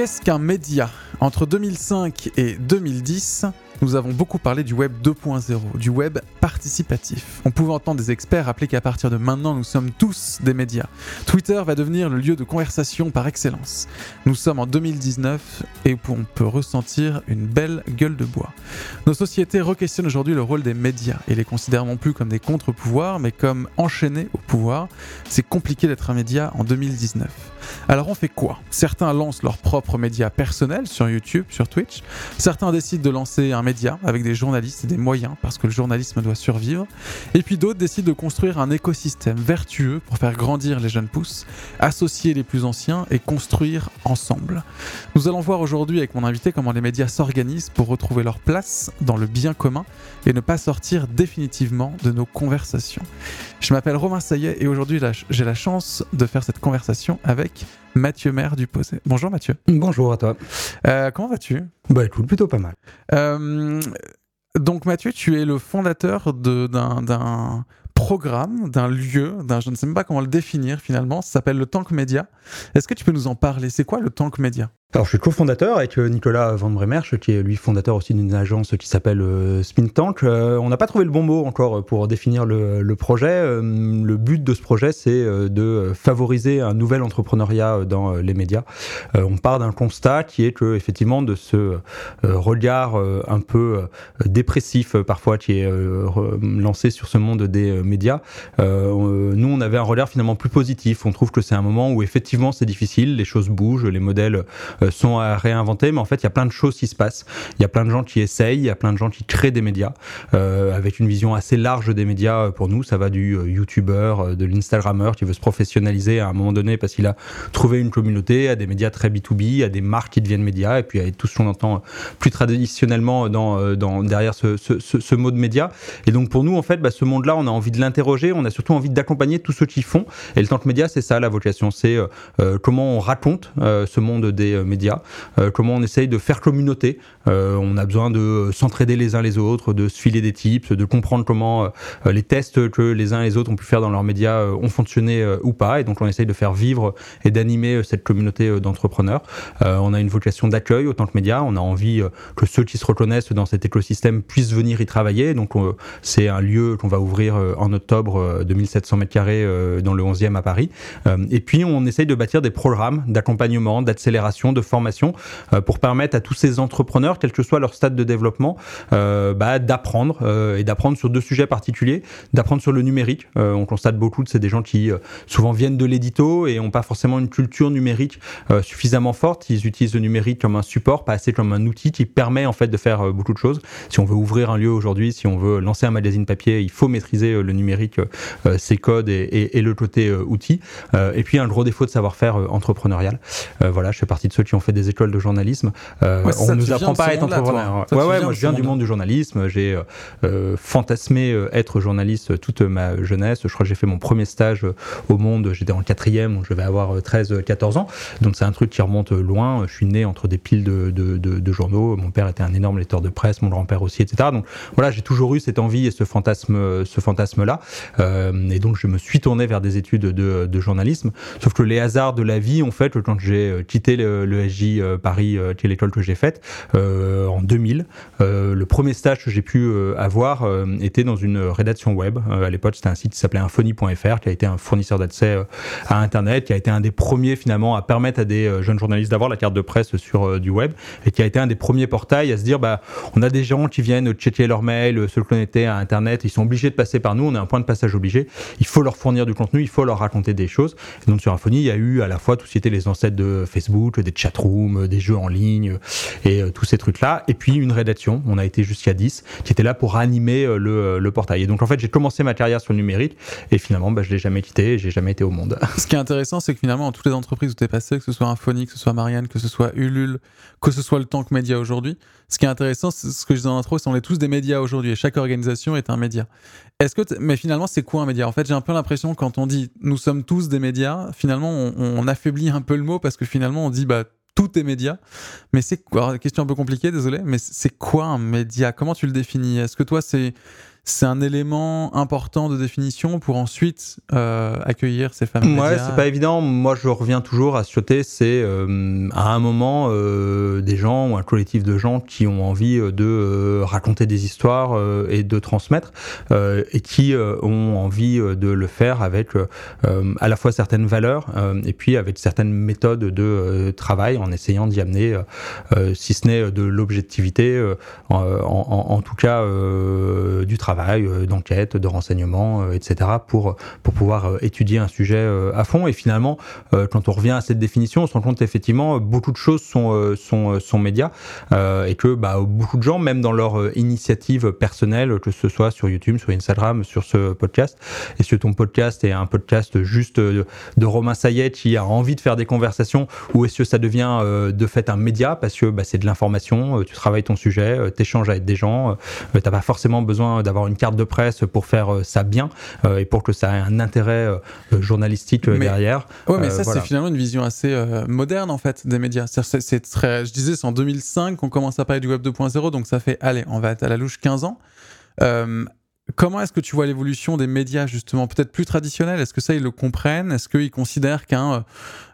Qu'est-ce qu'un média? Entre 2005 et 2010, nous avons beaucoup parlé du web 2.0, du web participatif. On pouvait entendre des experts rappeler qu'à partir de maintenant, nous sommes tous des médias. Twitter va devenir le lieu de conversation par excellence. Nous sommes en 2019 et on peut ressentir une belle gueule de bois. Nos sociétés requestionnent aujourd'hui le rôle des médias et les considèrent non plus comme des contre-pouvoirs, mais comme enchaînés au pouvoir. C'est compliqué d'être un média en 2019. Alors on fait quoi? Certains lancent leurs propres médias personnels sur YouTube, sur Twitch. Certains décident de lancer un média avec des journalistes et des moyens parce que le journalisme doit survivre. Et puis d'autres décident de construire un écosystème vertueux pour faire grandir les jeunes pousses, associer les plus anciens et construire ensemble. Nous allons voir aujourd'hui avec mon invité comment les médias s'organisent pour retrouver leur place dans le bien commun et ne pas sortir définitivement de nos conversations. Je m'appelle Romain Saillet et aujourd'hui j'ai la chance de faire cette conversation avec Mathieu Maire du Posé. Bonjour Mathieu. Bonjour à toi. Euh, comment vas-tu? Bah écoute, plutôt pas mal. Euh, donc Mathieu, tu es le fondateur d'un programme, d'un lieu, d'un, je ne sais même pas comment le définir finalement, ça s'appelle le Tank Media. Est-ce que tu peux nous en parler? C'est quoi le Tank Media? Alors, je suis cofondateur avec euh, Nicolas Van Bremerch, qui est lui fondateur aussi d'une agence qui s'appelle euh, Spin Tank. Euh, on n'a pas trouvé le bon mot encore pour définir le, projet. Le but de ce projet, c'est de favoriser un nouvel entrepreneuriat dans les médias. On part d'un constat qui est que, effectivement, de ce regard un peu dépressif parfois qui est lancé sur ce monde des médias, nous, on avait un regard finalement plus positif. On trouve que c'est un moment où effectivement c'est difficile, les choses bougent, les modèles sont à réinventer, mais en fait, il y a plein de choses qui se passent. Il y a plein de gens qui essayent, il y a plein de gens qui créent des médias, euh, avec une vision assez large des médias euh, pour nous. Ça va du YouTuber, de l'Instagrammeur qui veut se professionnaliser à un moment donné parce qu'il a trouvé une communauté, à des médias très B2B, à des marques qui deviennent médias, et puis à tout ce qu'on entend plus traditionnellement dans, derrière ce, mot de média. Et donc pour nous, en fait, bah, ce monde-là, on a envie de l'interroger, on a surtout envie d'accompagner tous ceux qui font. Et le temps que média, c'est ça la vocation, c'est comment on raconte ce monde des médias, euh, comment on essaye de faire communauté. Euh, on a besoin de s'entraider les uns les autres, de se filer des tips, de comprendre comment euh, les tests que les uns et les autres ont pu faire dans leurs médias ont fonctionné ou pas. Et donc on essaye de faire vivre et d'animer cette communauté d'entrepreneurs. on a une vocation d'accueil autant que média. On a envie que ceux qui se reconnaissent dans cet écosystème puissent venir y travailler. Donc c'est un lieu qu'on va ouvrir en octobre 2700 mètres carrés dans le 11e à Paris. et puis on essaye de bâtir des programmes d'accompagnement, d'accélération, de formation euh, pour permettre à tous ces entrepreneurs, quel que soit leur stade de développement, euh, bah, d'apprendre euh, et d'apprendre sur deux sujets particuliers, d'apprendre sur le numérique. on constate beaucoup de c'est des gens qui souvent viennent de l'édito et n'ont pas forcément une culture numérique suffisamment forte. Ils utilisent le numérique comme un support, pas assez comme un outil qui permet en fait de faire beaucoup de choses. Si on veut ouvrir un lieu aujourd'hui, si on veut lancer un magazine papier, il faut maîtriser le numérique, ses codes et, et le côté outil. et puis un gros défaut de savoir-faire entrepreneurial. voilà, je fais partie de ceux qui ont fait des écoles de journalisme. Euh, on ne nous apprend pas à être entrepreneur. Ouais, ouais, moi je viens du monde du journalisme. J'ai euh, euh, fantasmé être journaliste toute ma jeunesse. Je crois que j'ai fait mon premier stage au Monde. J'étais en quatrième, donc je vais avoir 13-14 ans. Donc c'est un truc qui remonte loin. Je suis né entre des piles de, de, de, journaux. Mon père était un énorme lecteur de presse, mon grand-père aussi, etc. Donc voilà, j'ai toujours eu cette envie et ce fantasme, ce fantasme-là. et donc je me suis tourné vers des études de, de journalisme. Sauf que les hasards de la vie ont fait que quand j'ai quitté le, le Euh, Paris, euh, qui est l'école que j'ai faite, euh, en 2000. le premier stage que j'ai pu avoir était dans une rédaction web. à l'époque, c'était un site qui s'appelait infony.fr, qui a été un fournisseur d'accès à Internet, qui a été un des premiers finalement à permettre à des jeunes journalistes d'avoir la carte de presse sur du web, et qui a été un des premiers portails à se dire, bah, on a des gens qui viennent checker leur mail, se connecter à Internet, ils sont obligés de passer par nous, on est un point de passage obligé, il faut leur fournir du contenu, il faut leur raconter des choses. Et donc sur Infony, il y a eu à la fois tout ce qui était les ancêtres de Facebook, des chat euh, des jeux en ligne euh, et euh, tous ces trucs-là. Et puis une rédaction, on a été jusqu'à 10, qui était là pour animer le, le portail. Et donc en fait, j'ai commencé ma carrière sur le numérique et finalement, bah, je l'ai jamais quitté, j'ai jamais été au monde. Ce qui est intéressant, c'est que finalement, dans toutes les entreprises où tu es passé, que ce soit Infony, que ce soit Marianne, que ce soit Ulule, que ce soit le Tank Média aujourd'hui, ce qui est intéressant, c'est ce que je disais en intro, c'est qu'on est tous des médias aujourd'hui et chaque organisation est un média. Est-ce que mais finalement, c'est quoi un média? En fait, j'ai un peu l'impression quand on dit nous sommes tous des médias, finalement, on, on affaiblit un peu le mot parce que finalement, on dit bah tout est média. Mais c'est quoi Question un peu compliquée, désolé, mais c'est quoi un média? Comment tu le définis? Est-ce que toi, c'est c'est un élément important de définition pour ensuite euh, accueillir ces fameux Ouais, c'est pas évident. Moi, je reviens toujours à ce côté. C'est euh, à un moment euh, des gens ou un collectif de gens qui ont envie de raconter des histoires et de transmettre et qui ont envie de le faire avec à la fois certaines valeurs et puis avec certaines méthodes de travail en essayant d'y amener, si ce n'est de l'objectivité, en, en- en tout cas du travail, euh, d'enquête, de renseignement, euh, etc. pour pour pouvoir euh, étudier un sujet à fond. Et finalement, quand on revient à cette définition, on se rend compte effectivement beaucoup de choses sont sont sont médias et que bah, beaucoup de gens, même dans leur initiative personnelle, que ce soit sur YouTube, sur Instagram, sur ce podcast, est-ce que ton podcast est un podcast juste de Romain Sayet qui a envie de faire des conversations ou est-ce que ça devient de fait un média parce que bah, c'est de l'information, tu travailles ton sujet, euh, t'échanges avec des gens, euh, t'as pas forcément besoin d'avoir une carte de presse pour faire euh, ça bien euh, et pour que ça ait un intérêt euh, journalistique Mais- derrière. Ouais, mais ça, voilà. c'est finalement une vision assez moderne, en fait, des médias. C'est- C'est c'est très... Je disais, c'est en 2005 qu'on commence à parler du Web 2.0, donc ça fait, allez, on va être à la louche 15 ans. Euh, comment est-ce que tu vois l'évolution des médias, justement Peut-être plus traditionnels? Est-ce que ça, ils le comprennent? Est-ce qu'ils considèrent qu'un, euh,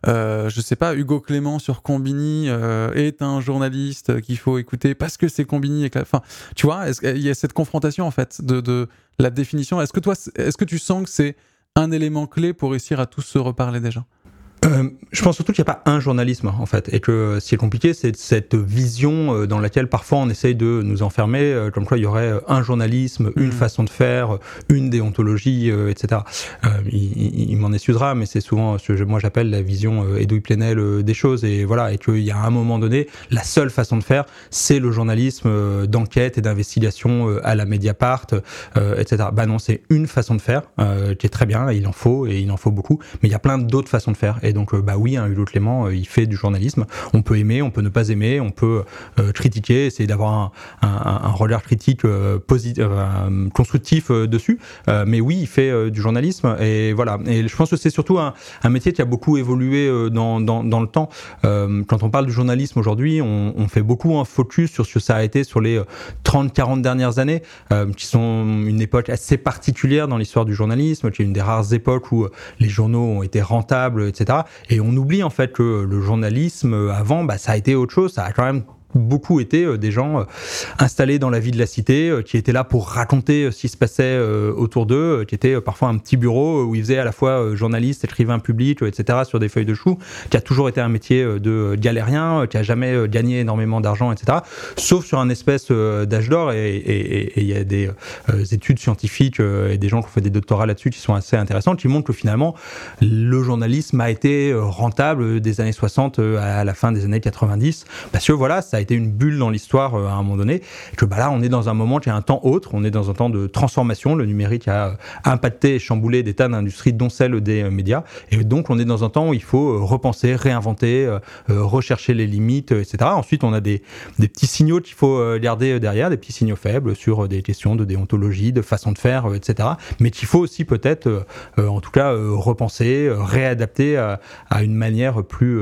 euh, je sais pas, Hugo Clément sur Combini euh, est un journaliste qu'il faut écouter parce que c'est Combini et que Enfin, tu vois, qu'il y a cette confrontation, en fait, de, de la définition? Est-ce que toi, est-ce que tu sens que c'est un élément clé pour réussir à tous se reparler déjà Euh, je pense surtout qu'il n'y a pas un journalisme en fait, et que ce qui est compliqué, c'est cette vision euh, dans laquelle parfois on essaye de nous enfermer, euh, comme quoi il y aurait euh, un journalisme, une Mhm. façon de faire, euh, une déontologie, euh, etc. Euh, il il- m'en excusera, mais c'est souvent ce que moi j'appelle la vision euh, Edoui Plenel euh, des choses, et voilà, et qu'il y a un moment donné, la seule façon de faire, c'est le journalisme euh, d'enquête et d'investigation euh, à la Mediapart, euh, etc. Bah non, c'est une façon de faire euh, qui est très bien, il en faut et il en faut beaucoup, mais il y a plein d'autres façons de faire. Et donc, euh, bah oui, hein, Hulot Clément, euh, il fait du journalisme. On peut aimer, on peut ne pas aimer, on peut euh, critiquer, essayer d'avoir un, regard critique posit- euh, constructif dessus. Mais oui, il fait du journalisme et voilà. Et je pense que c'est surtout un, métier qui a beaucoup évolué dans, le temps. Quand on parle du journalisme aujourd'hui, on, fait beaucoup un focus sur ce que ça a été sur les 30-40 dernières années, qui sont une époque assez particulière dans l'histoire du journalisme, qui est une des rares époques où les journaux ont été rentables, etc. Et on oublie en fait que le journalisme euh, avant, bah, ça a été autre chose, ça a quand même beaucoup été euh, des gens euh, installés dans la vie de la cité, euh, qui étaient là pour raconter ce qui se passait autour d'eux, qui étaient parfois un petit bureau où ils faisaient à la fois journaliste, écrivain public, etc. sur des feuilles de chou, qui a toujours été un métier de galérien, qui a jamais gagné énormément d'argent, etc. Sauf sur un espèce d'âge d'or et il y a des études scientifiques et des gens qui ont fait des doctorats là-dessus qui sont assez intéressantes, qui montrent que finalement le journalisme a été rentable des années 60 euh, à la fin des années 90 parce que voilà ça a été une bulle dans l'histoire euh, à un moment donné que bah là on est dans un moment qui est un temps autre. On est dans un temps de transformation. Le numérique a euh, impacté et chamboulé des tas d'industries dont celle des euh, médias. Et donc on est dans un temps où il faut repenser réinventer rechercher les limites etc ensuite on a des, des petits signaux qu'il faut garder derrière des petits signaux faibles sur des questions de déontologie de façon de faire etc mais qu'il faut aussi peut-être en tout cas repenser, réadapter à, une manière plus,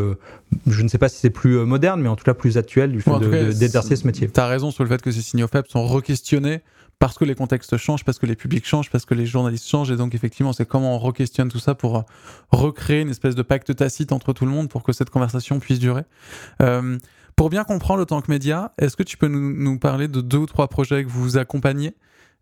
je ne sais pas si c'est plus euh, moderne, mais en tout cas plus actuelle du fait Bon, de- d'exercer ce métier. T'as raison sur le fait que ces signaux faibles sont re-questionnés parce que les contextes changent, parce que les publics changent, parce que les journalistes changent. Et donc, effectivement, c'est comment on re-questionne tout ça pour euh, recréer une espèce de pacte tacite entre tout le monde pour que cette conversation puisse durer. Euh, pour bien comprendre le tant que média, est-ce que tu peux nous, nous parler de deux ou trois projets que vous accompagnez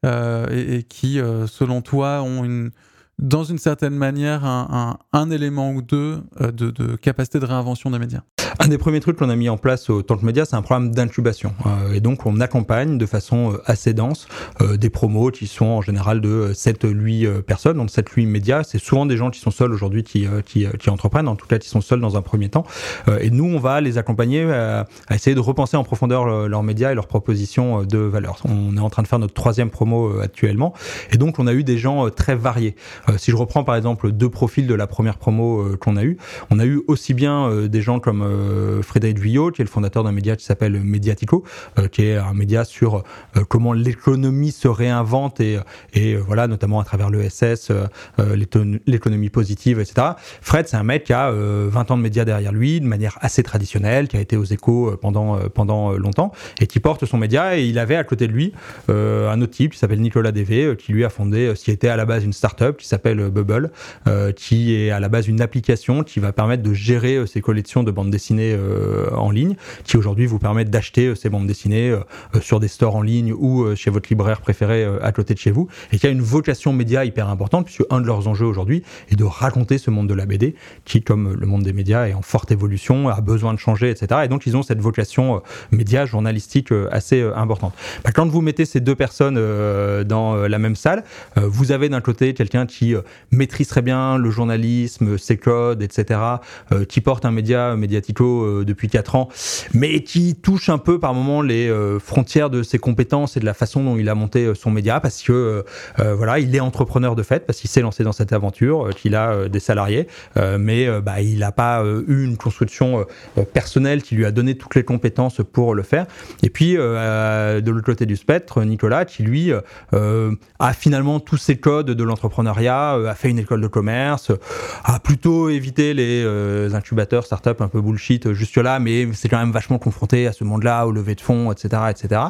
euh, et, et qui, euh, selon toi, ont une, dans une certaine manière un, élément ou deux euh, de capacité de réinvention des médias Un des premiers trucs qu'on a mis en place au Tank Média, c'est un programme d'incubation. Euh, et donc, on accompagne de façon euh, assez dense euh, des promos qui sont en général de 7-8 personnes. Donc, 7-8 médias, c'est souvent des gens qui sont seuls aujourd'hui qui, qui, qui entreprennent, en tout cas qui sont seuls dans un premier temps. Et nous, on va les accompagner à, essayer de repenser en profondeur le- leurs médias et leurs propositions de valeur. On est en train de faire notre troisième promo actuellement. Et donc, on a eu des gens très variés. Si je reprends par exemple deux profils de la première promo qu'on a eu, on a eu aussi bien des gens comme Frédéric Vuillot, qui est le fondateur d'un média qui s'appelle Mediatico, qui est un média sur comment l'économie se réinvente et, voilà, notamment à travers l'ESS, l'économie positive, etc. Fred, c'est un mec qui a 20 ans de médias derrière lui, de manière assez traditionnelle, qui a été aux échos pendant, pendant longtemps, et qui porte son média. Et il avait à côté de lui un autre type qui s'appelle Nicolas Devé, qui lui a fondé ce qui était à la base une start-up qui s'appelle Bubble, qui est à la base une application qui va permettre de gérer ces collections de bandes dessinées en ligne, qui aujourd'hui vous permettent d'acheter ces bandes dessinées sur des stores en ligne ou chez votre libraire préféré à côté de chez vous, et qui a une vocation média hyper importante, puisque un de leurs enjeux aujourd'hui est de raconter ce monde de la BD, qui, comme le monde des médias, est en forte évolution, a besoin de changer, etc. Et donc, ils ont cette vocation euh, média, journalistique euh, assez euh, importante. Bah, quand vous mettez ces deux personnes dans la même salle, vous avez d'un côté quelqu'un qui maîtrise très bien le journalisme, ses codes, etc., qui porte un média médiatico depuis 4 ans, mais qui touche un peu par moment les frontières de ses compétences et de la façon dont il a monté son média, parce que voilà, il est entrepreneur de fait, parce qu'il s'est lancé dans cette aventure, qu'il a des salariés, mais bah, il n'a pas eu une construction personnelle qui lui a donné toutes les compétences pour le faire. Et puis, de l'autre côté du spectre, Nicolas, qui lui a finalement tous ses codes de l'entrepreneuriat, a fait une école de commerce, a plutôt évité les incubateurs, startups un peu bullshit juste là, mais c'est quand même vachement confronté à ce monde-là, au lever de fonds, etc., etc.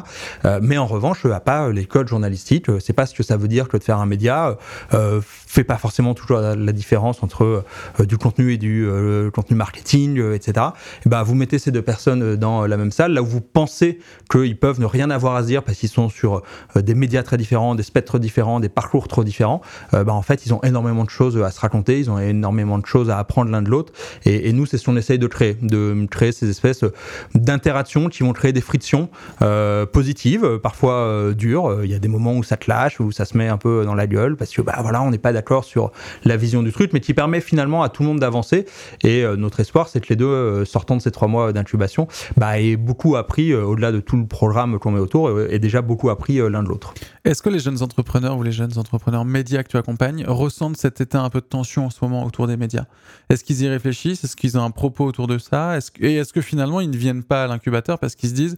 mais en revanche, a pas les codes journalistiques. C'est pas ce que ça veut dire que de faire un média. fait pas forcément toujours la, différence entre du contenu et du contenu marketing, etc. Et bah, vous mettez ces deux personnes dans la même salle, là où vous pensez qu'ils peuvent ne rien avoir à dire parce qu'ils sont sur des médias très différents, des spectres différents, des parcours trop différents. bah, en fait, ils ont énormément de choses à se raconter, ils ont énormément de choses à apprendre l'un de l'autre. Et, nous, c'est ce qu'on essaye de créer, de créer ces espèces d'interactions qui vont créer des frictions positives, parfois dures. Il y a des moments où ça te lâche, où ça se met un peu dans la gueule parce que bah voilà, on n'est pas d'accord sur la vision du truc, mais qui permet finalement à tout le monde d'avancer. Et notre espoir, c'est que les deux, sortant de ces trois mois d'incubation, bah, aient beaucoup appris au-delà de tout le programme qu'on met autour, et déjà beaucoup appris l'un de l'autre. Est-ce que les jeunes entrepreneurs ou les jeunes entrepreneurs médias que tu accompagnes ressentent cet état un peu de tension en ce moment autour des médias? Est-ce qu'ils y réfléchissent? Est-ce qu'ils ont un propos autour de ça? Et est-ce que finalement ils ne viennent pas à l'incubateur parce qu'ils se disent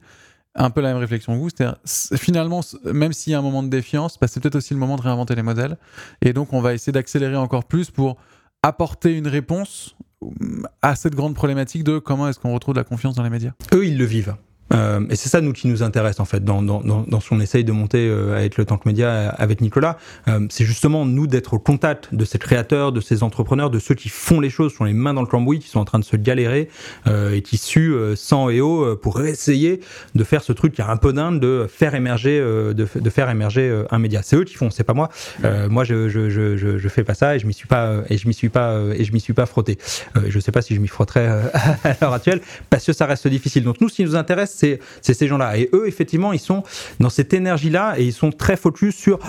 un peu la même réflexion que vous, c'est-à-dire finalement, même s'il y a un moment de défiance, bah, c'est peut-être aussi le moment de réinventer les modèles. Et donc, on va essayer d'accélérer encore plus pour apporter une réponse à cette grande problématique de comment est-ce qu'on retrouve la confiance dans les médias. Eux, ils le vivent. Euh, et c'est ça nous qui nous intéresse en fait dans, dans, dans, ce qu'on essaye de monter euh, avec le Tank Média avec Nicolas. Euh, c'est justement nous d'être au contact de ces créateurs, de ces entrepreneurs, de ceux qui font les choses, qui ont les mains dans le cambouis, qui sont en train de se galérer et qui suent sang et eau pour essayer de faire ce truc qui est un peu dingue, de faire émerger, de, de, faire émerger un média. C'est eux qui font, c'est pas moi. moi je, je, je, je, fais pas ça et je m'y suis pas et je m'y suis pas et je m'y suis pas frotté. je sais pas si je m'y frotterai à l'heure actuelle parce que ça reste difficile. Donc nous ce qui nous intéresse c'est ces gens-là. Et eux, effectivement, ils sont dans cette énergie-là et ils sont très focus sur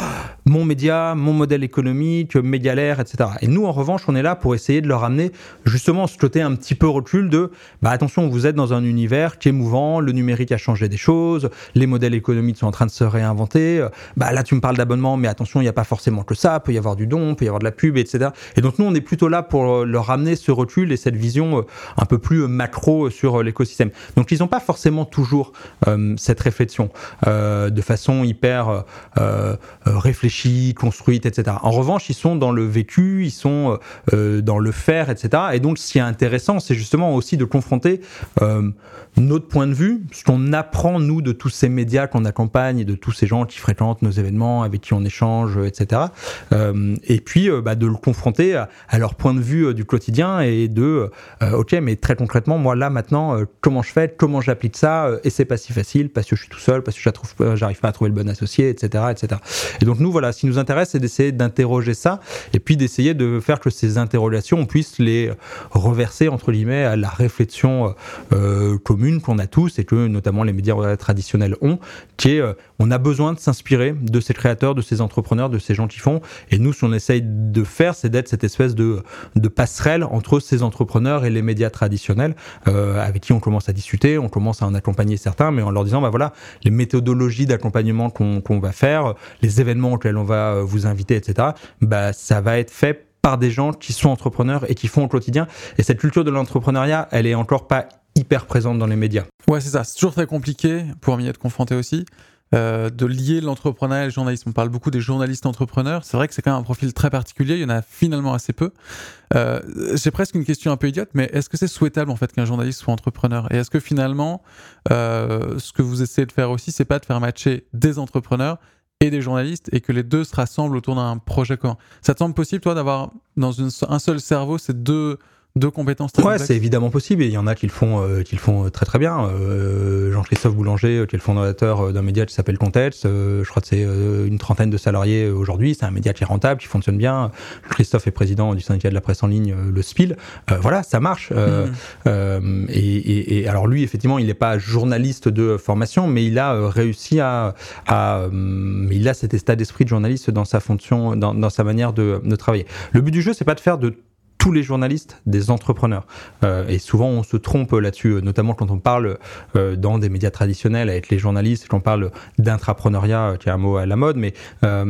mon média, mon modèle économique, médialaire, etc. Et nous, en revanche, on est là pour essayer de leur amener justement ce côté un petit peu recul de bah, attention, vous êtes dans un univers qui est mouvant, le numérique a changé des choses, les modèles économiques sont en train de se réinventer. Bah, là, tu me parles d'abonnement, mais attention, il n'y a pas forcément que ça, il peut y avoir du don, il peut y avoir de la pub, etc. Et donc, nous, on est plutôt là pour leur amener ce recul et cette vision euh, un peu plus macro sur l'écosystème. Donc, ils n'ont pas forcément toujours euh, cette réflexion euh, de façon hyper euh, réfléchie, construite, etc. En revanche, ils sont dans le vécu, ils sont dans le faire, etc. Et donc, ce qui est intéressant, c'est justement aussi de confronter notre point de vue, ce qu'on apprend, nous, de tous ces médias qu'on accompagne de tous ces gens qui fréquentent nos événements, avec qui on échange, etc. et puis, bah, de le confronter à, leur point de vue du quotidien et de, ok, mais très concrètement, moi, là, maintenant, comment je fais, comment j'applique ça, et c'est pas si facile parce que je suis tout seul, parce que j'arrive pas à trouver le bon associé, etc., etc. Et donc nous, voilà, ce qui nous intéresse, c'est d'essayer d'interroger ça et puis d'essayer de faire que ces interrogations, on puisse les reverser entre guillemets à la réflexion euh, commune qu'on a tous et que notamment les médias traditionnels ont, qui est, euh, on a besoin de s'inspirer de ces créateurs, de ces entrepreneurs, de ces gens qui font. Et nous, ce qu'on essaye de faire, c'est d'être cette espèce de, passerelle entre ces entrepreneurs et les médias traditionnels euh, avec qui on commence à discuter, on commence à en accompagner certains mais en leur disant, bah voilà, les méthodologies d'accompagnement qu'on va faire, les événements auxquels on va euh, vous inviter, etc., bah ça va être fait par des gens qui sont entrepreneurs et qui font au quotidien. Et cette culture de l'entrepreneuriat, elle est encore pas hyper présente dans les médias. Ouais, c'est ça. C'est toujours très compliqué pour m'y être confronté aussi. Euh, de lier l'entrepreneuriat et le journalisme. On parle beaucoup des journalistes entrepreneurs. C'est vrai que c'est quand même un profil très particulier. Il y en a finalement assez peu. Euh, J'ai presque une question un peu idiote, mais est-ce que c'est souhaitable en fait qu'un journaliste soit entrepreneur? Et est-ce que finalement, euh, ce que vous essayez de faire aussi, c'est pas de faire matcher des entrepreneurs et des journalistes et que les deux se rassemblent autour d'un projet commun? Ça te semble possible, toi, d'avoir dans un seul cerveau ces deux deux compétences très Ouais, c'est évidemment possible et il y en a qui le font, euh, qui le font très très bien. Euh, Jean-Christophe Boulanger, euh, qui est le fondateur euh, d'un média qui s'appelle Contexte, je crois que c'est une trentaine de salariés aujourd'hui. C'est un média qui est rentable, qui fonctionne bien. Christophe est président du syndicat de la presse en ligne, le SPIL. voilà, ça marche. Mmh. Et, et, et, alors lui, effectivement, il n'est pas journaliste de formation, mais il a réussi à, à il a cet état d'esprit de journaliste dans sa fonction, dans, dans sa manière de, de travailler. Le but du jeu, c'est pas de faire de tous les journalistes des entrepreneurs. Euh, et souvent, on se trompe là-dessus, euh, notamment quand on parle euh, dans des médias traditionnels avec les journalistes, quand on parle d'intrapreneuriat, qui est un mot à la mode, mais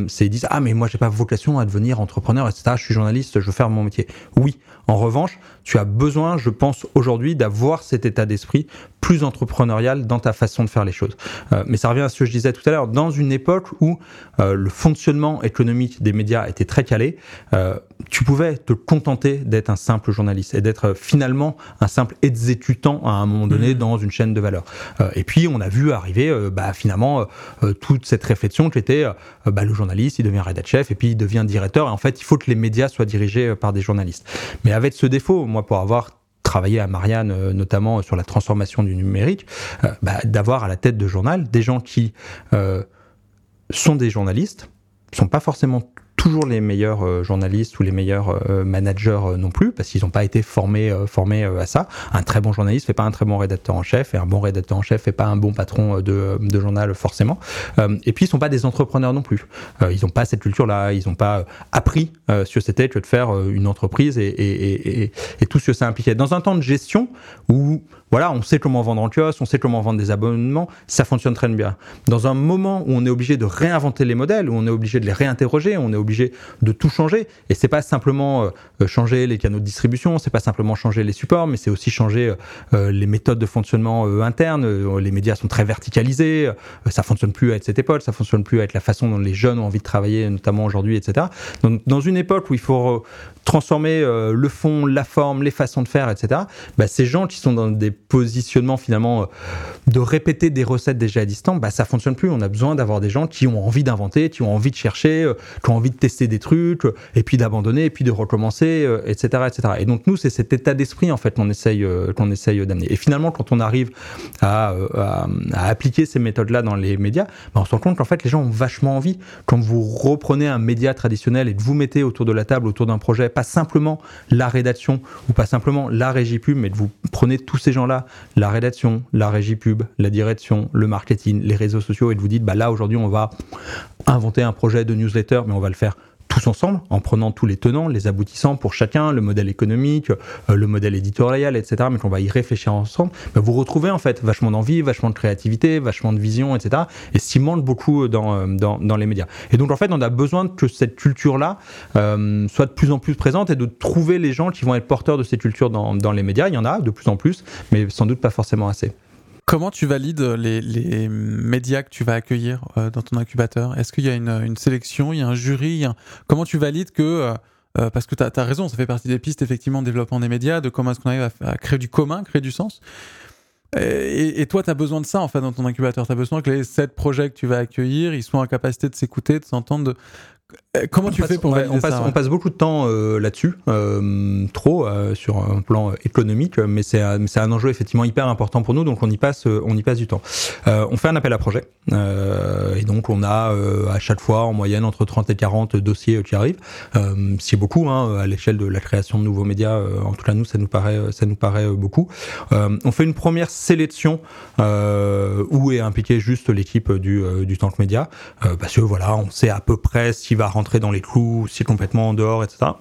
c'est ils disent ah mais moi j'ai pas vocation à devenir entrepreneur, etc. Je suis journaliste, je veux faire mon métier. Oui. En revanche, tu as besoin, je pense aujourd'hui, d'avoir cet état d'esprit plus entrepreneurial dans ta façon de faire les choses. mais ça revient à ce que je disais tout à l'heure. Dans une époque où le fonctionnement économique des médias était très calé, tu pouvais te contenter d'être un simple journaliste et d'être euh, finalement un simple exécutant à un moment donné mmh. dans une chaîne de valeur. Euh, et puis on a vu arriver euh, bah, finalement toute cette réflexion qui était bah, le journaliste, il devient rédacteur chef et puis il devient directeur. Et en fait, il faut que les médias soient dirigés par des journalistes. Mais avec ce défaut, moi pour avoir travaillé à Marianne notamment sur la transformation du numérique, bah, d'avoir à la tête de journal des gens qui sont des journalistes, sont pas forcément toujours les meilleurs euh, journalistes ou les meilleurs euh, managers euh, non plus, parce qu'ils n'ont pas été formés, formés à ça. Un très bon journaliste fait pas un très bon rédacteur en chef, et un bon rédacteur en chef fait pas un bon patron de, journal forcément. et puis ils sont pas des entrepreneurs non plus. ils n'ont pas cette culture-là, ils n'ont pas appris ce que c'était que de faire une entreprise et, et, tout ce que ça impliquait. Dans un temps de gestion où voilà, on sait comment vendre en kiosque, on sait comment vendre des abonnements, ça fonctionne très bien. Dans un moment où on est obligé de réinventer les modèles, où on est obligé de les réinterroger, on est obligé de tout changer, et c'est pas simplement euh, euh, changer les canaux de distribution, c'est pas simplement changer les supports, mais c'est aussi changer euh, les méthodes de fonctionnement internes. Les médias sont très verticalisés, ça fonctionne plus avec cette époque, ça fonctionne plus avec la façon dont les jeunes ont envie de travailler, notamment aujourd'hui, etc. Donc, dans une époque où il faut transformer le fond, la forme, les façons de faire, etc. Bah, ces gens qui sont dans des positionnement finalement de répéter des recettes déjà existantes, bah ça fonctionne plus. On a besoin d'avoir des gens qui ont envie d'inventer, qui ont envie de chercher, qui ont envie de tester des trucs, et puis d'abandonner, et puis de recommencer, etc., euh, etc. Et donc nous, c'est cet état d'esprit en fait qu'on essaye, qu'on essaye d'amener. Et finalement, quand on arrive à, à, appliquer ces méthodes-là dans les médias, bah on se rend compte qu'en fait les gens ont vachement envie. Quand vous reprenez un média traditionnel et que vous mettez autour de la table, autour d'un projet, pas simplement la rédaction ou pas simplement la régie pub, mais que vous prenez tous ces gens là la rédaction, la régie pub, la direction, le marketing, les réseaux sociaux, et de vous dites, bah là aujourd'hui on va inventer un projet de newsletter, mais on va le faire tous ensemble, en prenant tous les tenants, les aboutissants pour chacun, le modèle économique, euh, le modèle éditorial, etc., mais qu'on va y réfléchir ensemble, bah, vous retrouvez en fait vachement d'envie, vachement de créativité, vachement de vision, etc., et ce qui manque beaucoup dans, euh, dans, dans, les médias. Et donc en fait, on a besoin que cette culture-là euh, soit de plus en plus présente et de trouver les gens qui vont être porteurs de cette culture dans, dans les médias. Il y en a de plus en plus, mais sans doute pas forcément assez. Comment tu valides les, médias que tu vas accueillir euh, dans ton incubateur? Est-ce qu'il y a une, sélection, il y a un jury Comment tu valides que... Euh, euh, parce que tu as, raison, ça fait partie des pistes, effectivement, de développement des médias, de comment est-ce qu'on arrive à, créer du commun, créer du sens. Et, toi, tu as besoin de ça, en fait, dans ton incubateur. Tu as besoin que les sept projets que tu vas accueillir, ils soient en capacité de s'écouter, de s'entendre, euh, comment tu fais pour on, on, passe, on passe beaucoup de temps euh, là-dessus, euh, trop sur un plan économique, mais c'est un enjeu effectivement hyper important pour nous, donc on y passe, on y passe du temps. on fait un appel à projet, et donc on a à chaque fois en moyenne entre 30 et 40 dossiers qui arrivent. c'est beaucoup hein, à l'échelle de la création de nouveaux médias. en tout cas, nous, ça nous paraît, ça nous paraît beaucoup. on fait une première sélection où est impliquée juste l'équipe du, du Tank Média, parce que voilà, on sait à peu près si va rentrer dans les clous, si complètement en dehors, etc.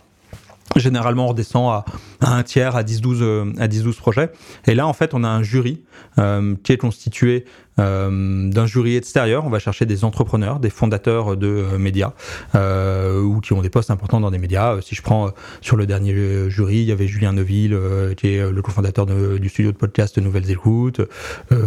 Généralement, on redescend à, un tiers, à 10-12 euh, à 10-12 projets. Et là, en fait, on a un jury euh, qui est constitué d'un jury extérieur. On va chercher des entrepreneurs, des fondateurs de médias ou qui ont des postes importants dans des médias. Si je prends sur le dernier jury, il y avait Julien Neuville, qui est le cofondateur du studio de podcast Nouvelles Écoutes,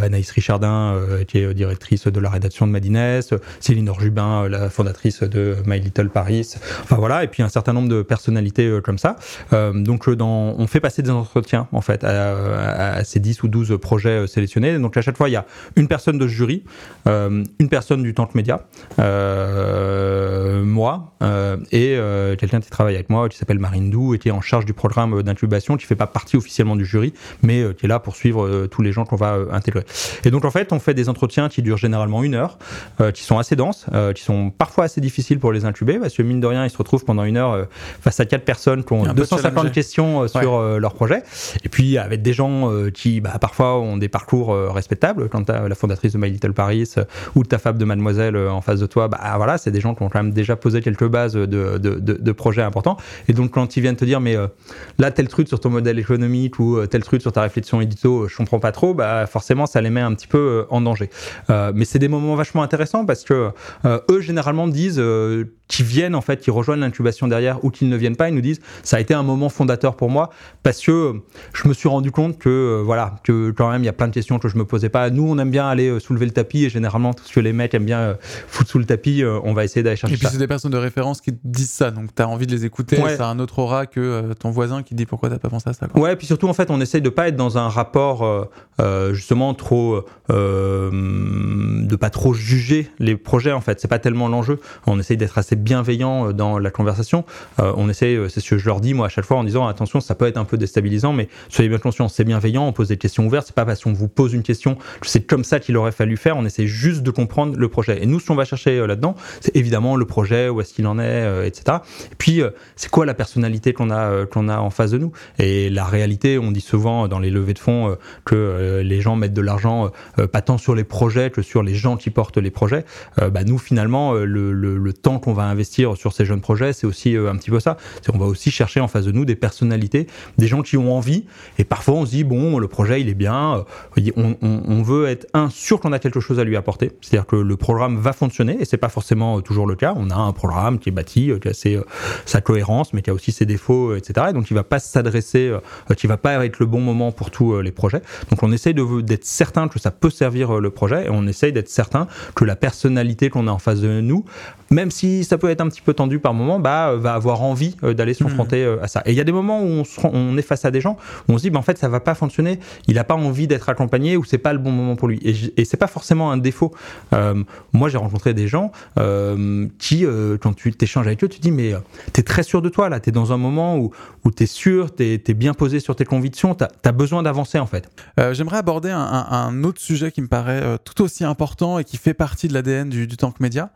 Anaïs Richardin, qui est directrice de la rédaction de Madines, Céline Orjubin, la fondatrice de My Little Paris. Enfin voilà, et puis un certain nombre de personnalités comme ça. donc on fait passer des entretiens en fait à, ces 10 ou 12 projets sélectionnés. Donc à chaque fois, il y a une personne de jury, une personne du Tank Média, moi et quelqu'un qui travaille avec moi qui s'appelle Marine Dou et qui est en charge du programme d'incubation, qui fait pas partie officiellement du jury, mais qui est là pour suivre tous les gens qu'on va intégrer. Et donc en fait, on fait des entretiens qui durent généralement une heure, qui sont assez denses, qui sont parfois assez difficiles pour les incuber, parce que mine de rien, ils se retrouvent pendant une heure face à quatre personnes qui ont 250 questions sur leur projet, et puis avec des gens qui bah, parfois ont des parcours respectables, quand tu as la fondatrice de My Little Paris ou ta fab de Mademoiselle en face de toi, bah voilà, c'est des gens qui ont quand même déjà posé quelques bases de, de, de, de projets importants. Et donc quand ils viennent te dire, mais là, tel truc sur ton modèle économique ou tel truc sur ta réflexion édito, je comprends pas trop, bah forcément, ça les met un petit peu en danger. mais c'est des moments vachement intéressants parce que eux, généralement, disent qui viennent en fait, qui rejoignent l'incubation derrière ou qui ne viennent pas, ils nous disent ça a été un moment fondateur pour moi parce que je me suis rendu compte que euh, voilà que quand même il y a plein de questions que je me posais pas. Nous on aime bien aller euh, soulever le tapis et généralement tout ce que les mecs aiment bien euh, foutre sous le tapis, on va essayer d'aller chercher. Et puis c'est des personnes de référence qui disent ça, donc tu as envie de les écouter. Ça a un autre aura que ton voisin qui dit pourquoi t'as pas pensé à ça. Quoi. Ouais, et puis surtout en fait on essaye de pas être dans un rapport justement trop de pas trop juger les projets en fait. C'est pas tellement l'enjeu. On essaye d'être assez bienveillant euh, dans la conversation. Euh, on essaie, euh, c'est ce que je leur dis moi à chaque fois en disant attention, ça peut être un peu déstabilisant, mais soyez bien conscients, c'est bienveillant, on pose des questions ouvertes, c'est pas parce qu'on vous pose une question que c'est comme ça qu'il aurait fallu faire, on essaie juste de comprendre le projet. Et nous, ce qu'on va chercher là-dedans, c'est évidemment le projet, où est-ce qu'il en est, etc. Et puis, c'est quoi la personnalité qu'on a, qu'on a en face de nous? Et la réalité, on dit souvent dans les levées de fonds que les gens mettent de l'argent pas tant sur les projets que sur les gens qui portent les projets. bah, nous, finalement, le, le, le temps qu'on va investir sur ces jeunes projets, c'est aussi euh, un petit peu ça. C'est on va aussi chercher en face de nous des personnalités, des gens qui ont envie. Et parfois, on se dit bon, le projet il est bien. Euh, on, veut être un sûr qu'on a quelque chose à lui apporter. C'est-à-dire que le programme va fonctionner et c'est pas forcément euh, toujours le cas. On a un programme qui est bâti, qui a sa cohérence, mais qui a aussi ses défauts, etc. Et donc il va pas s'adresser, qui va pas être le bon moment pour tous les projets. Donc on essaye d'être certain que ça peut servir le projet et on essaye d'être certain que la personnalité qu'on a en face de nous, même si ça peut être un petit peu tendu par moment, bah, va avoir envie euh, d'aller se confronter mmh. euh, à ça. Et il y a des moments où on, on, est face à des gens où on se dit, bah, en fait, ça va pas fonctionner. Il n'a pas envie d'être accompagné ou c'est pas le bon moment pour lui. Et, et c'est pas forcément un défaut. Euh, moi, j'ai rencontré des gens qui, quand tu t'échanges avec eux, tu dis, mais tu es très sûr de toi là. Tu es dans un moment où, où tu es sûr, tu es, bien posé sur tes convictions. Tu as, besoin d'avancer en fait. J'aimerais aborder un, un, autre sujet qui me paraît tout aussi important et qui fait partie de l'ADN du, du Tank Média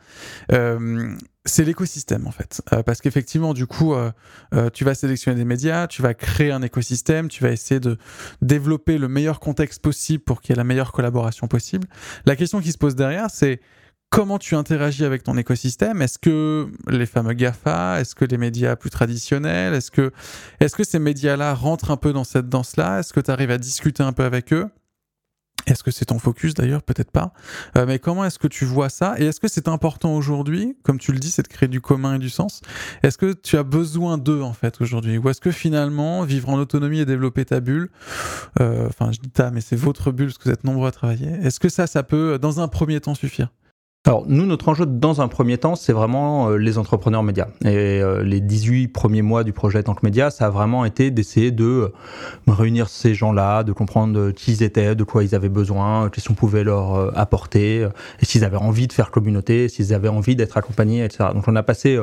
c'est l'écosystème en fait. Euh, parce qu'effectivement, du coup, euh, euh, tu vas sélectionner des médias, tu vas créer un écosystème, tu vas essayer de développer le meilleur contexte possible pour qu'il y ait la meilleure collaboration possible. La question qui se pose derrière, c'est comment tu interagis avec ton écosystème? Est-ce que les fameux GAFA, est-ce que les médias plus traditionnels, est-ce que, est-ce que ces médias-là rentrent un peu dans cette danse-là? Est-ce que tu arrives à discuter un peu avec eux? Est-ce que c'est ton focus d'ailleurs? Peut-être pas. Euh, mais comment est-ce que tu vois ça? Et est-ce que c'est important aujourd'hui, comme tu le dis, c'est de créer du commun et du sens? Est-ce que tu as besoin d'eux en fait aujourd'hui? Ou est-ce que finalement, vivre en autonomie et développer ta bulle, euh, enfin je dis ta, mais c'est votre bulle parce que vous êtes nombreux à travailler, est-ce que ça, ça peut dans un premier temps suffire? Alors nous, notre enjeu dans un premier temps, c'est vraiment euh, les entrepreneurs médias. Et euh, les 18 premiers mois du projet Tank Média, ça a vraiment été d'essayer de euh, réunir ces gens-là, de comprendre qui ils étaient, de quoi ils avaient besoin, qu'est-ce qu'on pouvait leur apporter, et s'ils avaient envie de faire communauté, s'ils avaient envie d'être accompagnés, etc. Donc on a passé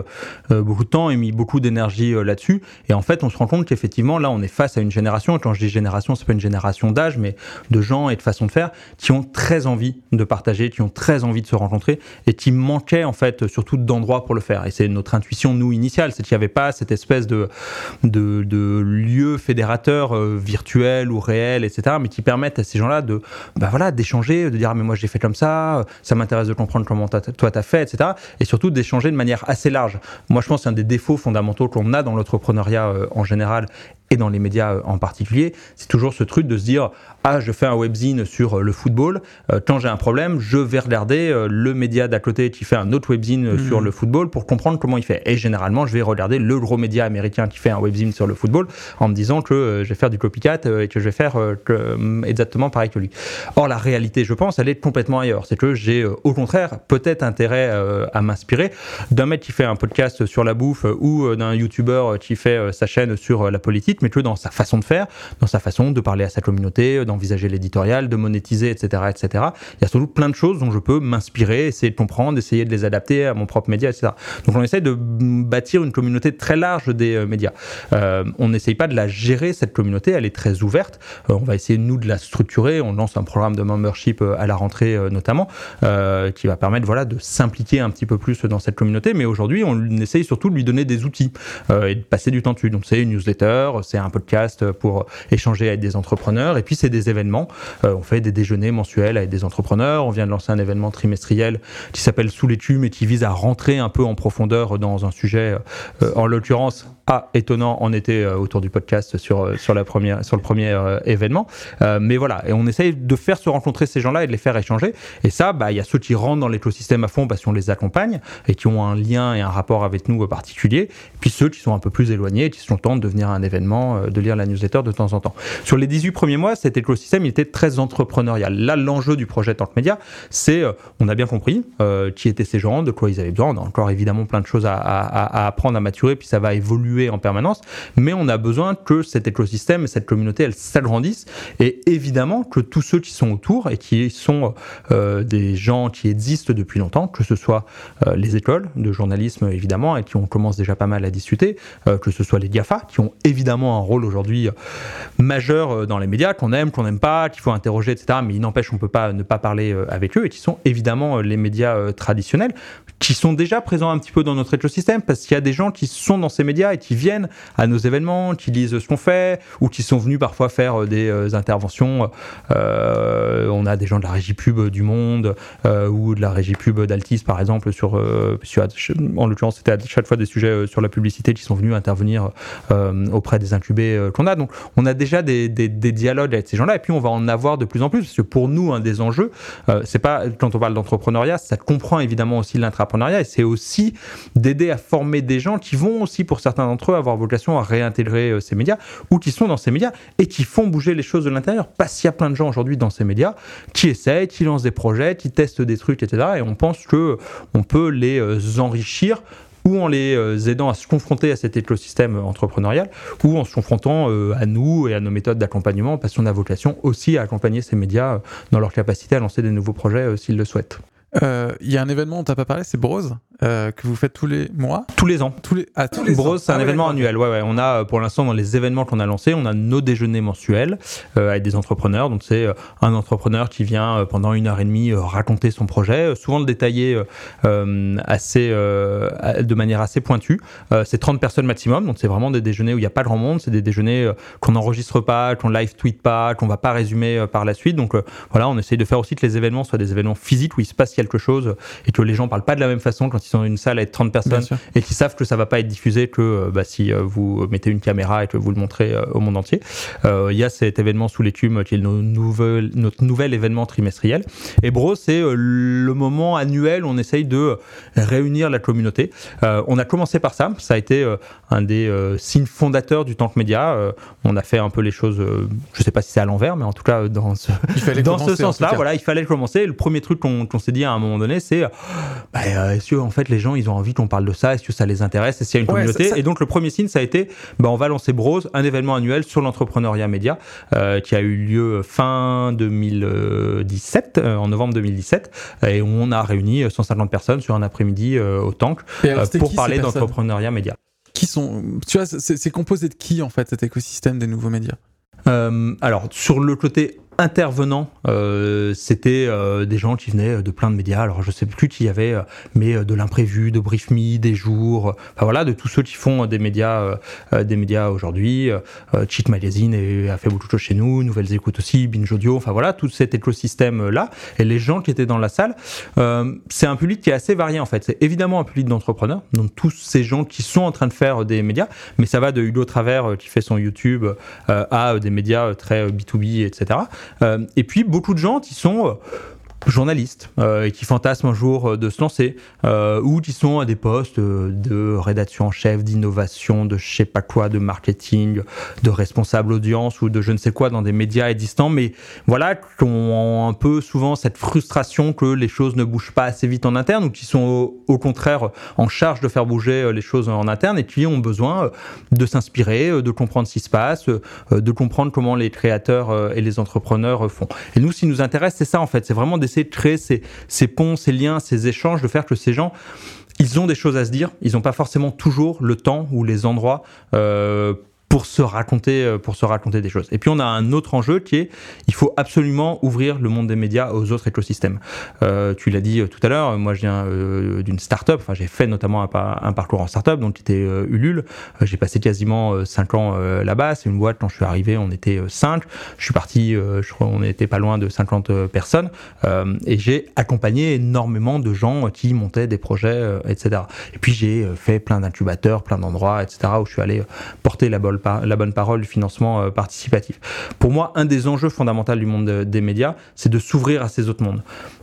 beaucoup de temps et mis beaucoup d'énergie là-dessus. Et en fait, on se rend compte qu'effectivement, là, on est face à une génération, et quand je dis génération, c'est pas une génération d'âge, mais de gens et de façon de faire, qui ont très envie de partager, qui ont très envie de se rencontrer et qui manquait en fait surtout d'endroits pour le faire. Et c'est notre intuition nous initiale, c'est qu'il n'y avait pas cette espèce de, lieu fédérateur euh, virtuel ou réel, etc., mais qui permettent à ces gens-là de, bah voilà, d'échanger, de dire ah, mais moi j'ai fait comme ça, ça m'intéresse de comprendre comment toi t'as fait, etc. Et surtout d'échanger de manière assez large. Moi je pense qu'un des défauts fondamentaux qu'on a dans l'entrepreneuriat euh, en général et dans les médias en particulier, c'est toujours ce truc de se dire ah je fais un webzine sur le football, quand j'ai un problème, je vais regarder le média d'à côté qui fait un autre webzine mmh. sur le football pour comprendre comment il fait. Et généralement, je vais regarder le gros média américain qui fait un webzine sur le football en me disant que je vais faire du copycat et que je vais faire exactement pareil que lui. Or la réalité, je pense, elle est complètement ailleurs. C'est que j'ai au contraire peut-être intérêt à m'inspirer d'un mec qui fait un podcast sur la bouffe ou d'un YouTuber qui fait sa chaîne sur la politique, mais que dans sa façon de faire, dans sa façon de parler à sa communauté, d'envisager l'éditorial, de monétiser, etc., etc. Il y a surtout plein de choses dont je peux m'inspirer, essayer de comprendre, essayer de les adapter à mon propre média, etc. Donc on essaie de bâtir une communauté très large des euh, médias. Euh, on n'essaye pas de la gérer cette communauté, elle est très ouverte. Euh, on va essayer nous de la structurer. On lance un programme de membership à la rentrée notamment, qui va permettre voilà de s'impliquer un petit peu plus dans cette communauté. Mais aujourd'hui, on essaye surtout de lui donner des outils et de passer du temps dessus. Donc c'est une newsletter, c'est un podcast pour échanger avec des entrepreneurs, et puis c'est des événements. Euh, on fait des déjeuners mensuels avec des entrepreneurs. On vient de lancer un événement trimestriel qui s'appelle Sous l'étume et qui vise à rentrer un peu en profondeur dans un sujet, euh, en l'occurrence pas étonnant en été euh, autour du podcast sur, euh, sur, la première, sur le premier euh, événement. mais voilà, et on essaye de faire se rencontrer ces gens-là et de les faire échanger. Et ça, bah, il y a ceux qui rentrent dans l'écosystème à fond parce qu'on les accompagne et qui ont un lien et un rapport avec nous particulier. Puis ceux qui sont un peu plus éloignés et qui sont temps de venir à un événement, de lire la newsletter de temps en temps. Sur les 18 premiers mois, cet écosystème il était très entrepreneurial. Là, l'enjeu du projet Tank Media, c'est, on a bien compris qui étaient ces gens, de quoi ils avaient besoin. On a encore évidemment plein de choses à apprendre, à maturer, puis ça va évoluer en permanence, mais on a besoin que cet écosystème et cette communauté, elle s'agrandisse, et évidemment que tous ceux qui sont autour et qui sont euh, des gens qui existent depuis longtemps, que ce soit euh, les écoles de journalisme évidemment, et qui on commence déjà pas mal à discuter, euh, que ce soit les GAFA, qui ont évidemment un rôle aujourd'hui majeur dans les médias, qu'on aime, qu'on n'aime pas, qu'il faut interroger, etc., mais il n'empêche, on ne peut pas ne pas parler avec eux, et qui sont évidemment les médias traditionnels, qui sont déjà présents un petit peu dans notre écosystème, parce qu'il y a des gens qui sont dans ces médias et qui viennent à nos événements, qui lisent ce qu'on fait, ou qui sont venus parfois faire euh, des euh, interventions. Euh, on a des gens de la régie pub du Monde, ou de la régie pub d'Altis, par exemple, sur, en l'occurrence, c'était à chaque fois des sujets sur la publicité qui sont venus intervenir auprès des incubés qu'on a. Donc, on a déjà des, des, dialogues avec ces gens-là, et puis on va en avoir de plus en plus, parce que pour nous, un des enjeux, c'est pas, quand on parle d'entrepreneuriat, ça comprend évidemment aussi l'intrapreneuriat, et c'est aussi d'aider à former des gens qui vont aussi, pour certains d'entre eux, avoir vocation à réintégrer euh, ces médias ou qui sont dans ces médias et qui font bouger les choses de l'intérieur. Parce qu'il y a plein de gens aujourd'hui dans ces médias qui essayent, qui lancent des projets, qui testent des trucs, etc. Et on pense que on peut les euh, enrichir ou en les euh, aidant à se confronter à cet écosystème entrepreneurial, ou en se confrontant à nous et à nos méthodes d'accompagnement, parce qu'on a vocation aussi à accompagner ces médias dans leur capacité à lancer des nouveaux projets s'ils le souhaitent. Il y a un événement dont tu n'as pas parlé, c'est Brose. Euh, que vous faites tous les mois Tous les ans. Tous les, ah, tous les Bros, c'est un ah événement annuel. Ouais, ouais. On a, euh, pour l'instant, dans les événements qu'on a lancés, on a nos déjeuners mensuels euh, avec des entrepreneurs. Donc, c'est euh, un entrepreneur qui vient pendant une heure et demie raconter son projet, souvent le détailler assez, de manière assez pointue. c'est 30 personnes maximum. Donc, c'est vraiment des déjeuners où il n'y a pas grand monde. C'est des déjeuners qu'on n'enregistre pas, qu'on live tweet pas, qu'on va pas résumer par la suite. Donc, voilà, on essaye de faire aussi que les événements soient des événements physiques où il se passe quelque chose et que les gens parlent pas de la même façon quand ils sont dans une salle avec 30 personnes et qui savent que ça va pas être diffusé que euh, bah, si euh, vous mettez une caméra et que vous le montrez euh, au monde entier. Il y a cet événement sous l'écume qui est nos notre nouvel événement trimestriel. Et Bro, c'est le moment annuel où on essaye de réunir la communauté. on a commencé par ça. Ça a été un des signes fondateurs du Tank Média. on a fait un peu les choses, je sais pas si c'est à l'envers, mais en tout cas dans ce, dans ce sens-là, voilà, il fallait commencer. Le premier truc qu'on s'est dit à un moment donné, c'est bah, est-ce que en fait les gens ils ont envie qu'on parle de ça Est-ce que ça les intéresse Est-ce qu'il y a une communauté Et donc le premier signe, ça a été, bah, on va lancer Bros, un événement annuel sur l'entrepreneuriat média euh, qui a eu lieu fin 2017, euh, en novembre 2017, et où on a réuni 150 personnes sur un après-midi euh, au Tank pour parler d'entrepreneuriat média. Qui sont, tu vois, c'est composé de qui en fait cet écosystème des nouveaux médias? Alors sur le côté intervenants, euh, c'était euh, des gens qui venaient de plein de médias. Alors je sais plus qui y avait, mais de l'imprévu, de Brief Me, des jours, enfin voilà, de tous ceux qui font des médias, des médias aujourd'hui. Cheat Magazine a fait beaucoup de choses chez nous, Nouvelles Écoutes aussi, Binge Audio, enfin voilà, tout cet écosystème là. Et les gens qui étaient dans la salle, c'est un public qui est assez varié en fait. C'est évidemment un public d'entrepreneurs, donc tous ces gens qui sont en train de faire des médias, mais ça va de Hugo Travers qui fait son YouTube à des médias très B2B, etc. Euh, et puis beaucoup de gens qui sont euh, journalistes euh, qui fantasment un jour euh, de se lancer euh, ou qui sont à des postes de rédaction en chef, d'innovation, de je sais pas quoi, de marketing, de responsable audience ou de je ne sais quoi dans des médias existants, mais voilà, qui ont un peu souvent cette frustration que les choses ne bougent pas assez vite en interne ou qui sont au, contraire en charge de faire bouger les choses en interne et qui ont besoin de s'inspirer, de comprendre ce qui se passe, de comprendre comment les créateurs et les entrepreneurs font. Et nous, ce qui nous intéresse, c'est ça en fait, c'est vraiment des de créer ces, ponts, ces liens, ces échanges, de faire que ces gens ils ont des choses à se dire, ils n'ont pas forcément toujours le temps ou les endroits euh, pour se raconter euh, pour se raconter des choses. Et puis on a un autre enjeu qui est il faut absolument ouvrir le monde des médias aux autres écosystèmes. Euh, tu l'as dit euh, tout à l'heure, moi je viens euh, d'une start-up, enfin j'ai fait notamment un, parcours en start-up donc qui était euh, Ulule. j'ai passé quasiment 5 ans là-bas, c'est une boîte quand je suis arrivé, on était 5. Je suis parti je crois on n'était pas loin de 50 personnes et j'ai accompagné énormément de gens qui montaient des projets etc. Et puis j'ai fait plein d'incubateurs, plein d'endroits etc. où je suis allé porter la la bonne parole du financement euh, participatif. Pour moi, un des enjeux fondamentaux du monde des médias, c'est de s'ouvrir à ces autres mondes